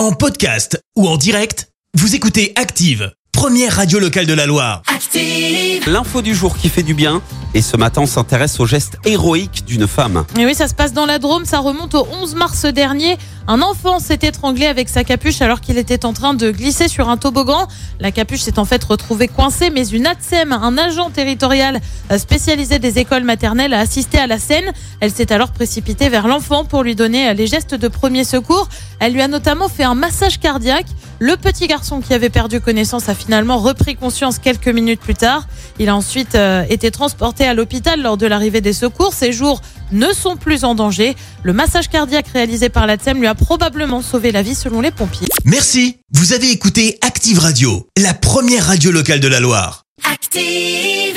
En podcast ou en direct, vous écoutez Active, première radio locale de la Loire. Active. L'info du jour qui fait du bien. Et ce matin, on s'intéresse au geste héroïque d'une femme. Oui, ça se passe dans la Drôme, ça remonte au 11 mars dernier. Un enfant s'est étranglé avec sa capuche alors qu'il était en train de glisser sur un toboggan. La capuche s'est en fait retrouvée coincée, mais une ATSEM, un agent territorial spécialisé des écoles maternelles, a assisté à la scène. Elle s'est alors précipitée vers l'enfant pour lui donner les gestes de premier secours. Elle lui a notamment fait un massage cardiaque. Le petit garçon qui avait perdu connaissance a finalement repris conscience quelques minutes plus tard. Il a ensuite euh, été transporté à l'hôpital lors de l'arrivée des secours. Ses jours ne sont plus en danger. Le massage cardiaque réalisé par la TSEM lui a probablement sauvé la vie selon les pompiers. Merci, vous avez écouté Active Radio, la première radio locale de la Loire. Active.